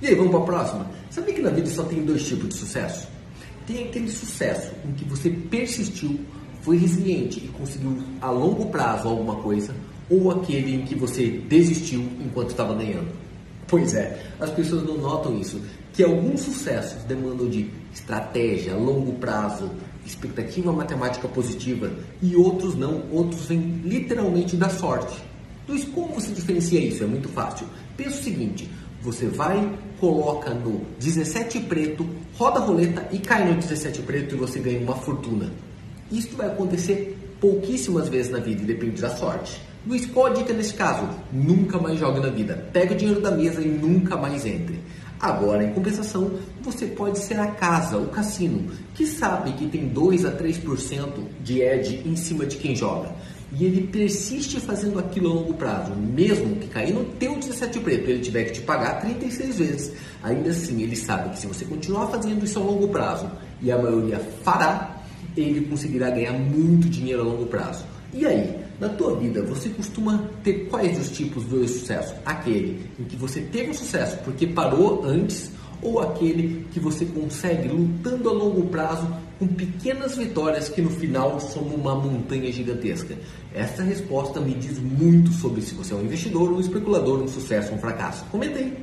E aí, vamos para a próxima? Sabia que na vida só tem dois tipos de sucesso? Tem aquele sucesso em que você persistiu, foi resiliente e conseguiu a longo prazo alguma coisa, ou aquele em que você desistiu enquanto estava ganhando. Pois é, as pessoas não notam isso, que alguns sucessos demandam de estratégia, longo prazo, expectativa matemática positiva e outros não, outros vêm literalmente da sorte. Luiz, como você diferencia isso? É muito fácil. Pensa o seguinte, você vai, coloca no 17 preto, roda a roleta e cai no 17 preto e você ganha uma fortuna. Isso vai acontecer pouquíssimas vezes na vida e depende da sorte. Luiz, qual a dica nesse caso? Nunca mais jogue na vida. Pega o dinheiro da mesa e nunca mais entre. Agora, em compensação, você pode ser a casa, o cassino, que sabe que tem 2 a 3% de edge em cima de quem joga. E ele persiste fazendo aquilo a longo prazo, mesmo que cair no teu 17 preto, ele tiver que te pagar 36 vezes. Ainda assim, ele sabe que se você continuar fazendo isso a longo prazo, e a maioria fará, ele conseguirá ganhar muito dinheiro a longo prazo. E aí, na tua vida, você costuma ter quais os tipos do sucesso? Aquele em que você teve um sucesso porque parou antes ou aquele que você consegue lutando a longo prazo com pequenas vitórias que no final somam uma montanha gigantesca? Essa resposta me diz muito sobre se você é um investidor, um especulador, um sucesso um fracasso. Comenta aí!